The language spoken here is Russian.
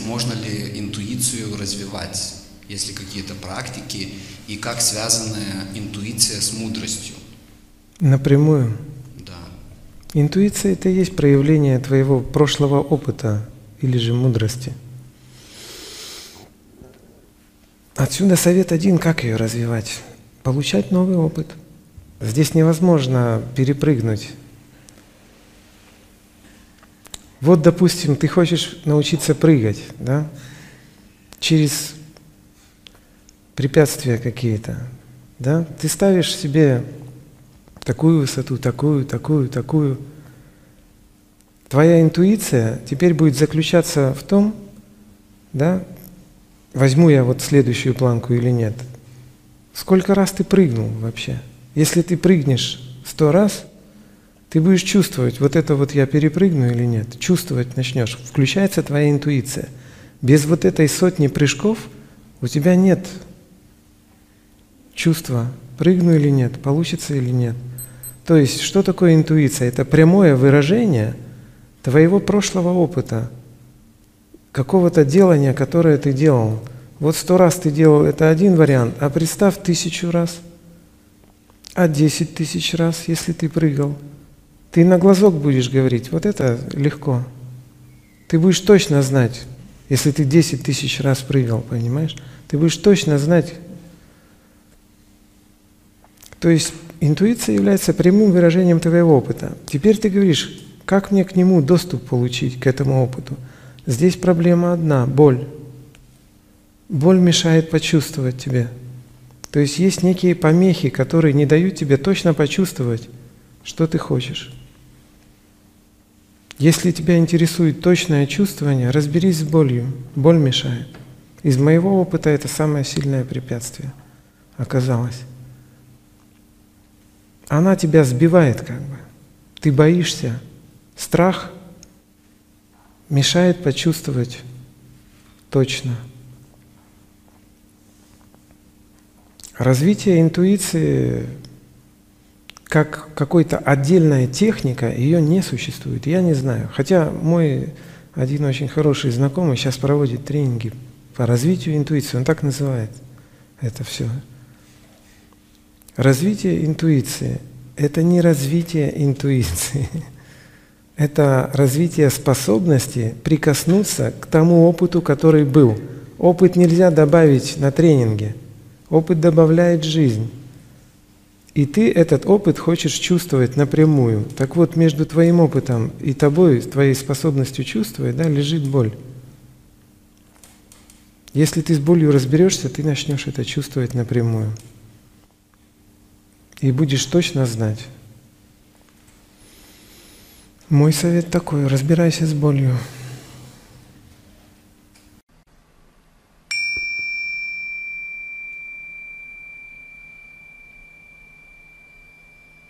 Можно ли интуицию развивать, есть ли какие-то практики, и как связана интуиция с мудростью? Напрямую. Да. Интуиция это и есть проявление твоего прошлого опыта или же мудрости. Отсюда совет один, как ее развивать? Получать новый опыт. Здесь невозможно перепрыгнуть. Вот, допустим, ты хочешь научиться прыгать, да? Через препятствия какие-то, да? Ты ставишь себе такую высоту, такую, такую, такую. Твоя интуиция теперь будет заключаться в том, да, возьму я вот следующую планку или нет. Сколько раз ты прыгнул вообще? Если ты прыгнешь сто раз, ты будешь чувствовать, вот это вот я перепрыгну или нет. Чувствовать начнешь. Включается твоя интуиция. Без вот этой сотни прыжков у тебя нет чувства, прыгну или нет, получится или нет. То есть, что такое интуиция? Это прямое выражение твоего прошлого опыта, какого-то делания, которое ты делал. Вот сто раз ты делал, это один вариант, а представь тысячу раз, а десять тысяч раз, если ты прыгал. Ты на глазок будешь говорить, вот это легко. Ты будешь точно знать, если ты десять тысяч раз прыгал, понимаешь? Ты будешь точно знать. То есть интуиция является прямым выражением твоего опыта. Теперь ты говоришь, как мне к нему доступ получить, к этому опыту? Здесь проблема одна – боль. Боль мешает почувствовать тебе. То есть есть некие помехи, которые не дают тебе точно почувствовать, что ты хочешь. Если тебя интересует точное чувствование, разберись с болью. Боль мешает. Из моего опыта это самое сильное препятствие оказалось. Она тебя сбивает как бы. Ты боишься. Страх мешает почувствовать точно. Развитие интуиции как какой-то отдельная техника, ее не существует. Я не знаю. Хотя мой один очень хороший знакомый сейчас проводит тренинги по развитию интуиции. Он так называет это все. Развитие интуиции – это не развитие интуиции. Это развитие способности прикоснуться к тому опыту, который был. Опыт нельзя добавить на тренинге – Опыт добавляет жизнь. И ты этот опыт хочешь чувствовать напрямую. Так вот, между твоим опытом и тобой, твоей способностью чувствовать, да, лежит боль. Если ты с болью разберешься, ты начнешь это чувствовать напрямую. И будешь точно знать. Мой совет такой, разбирайся с болью.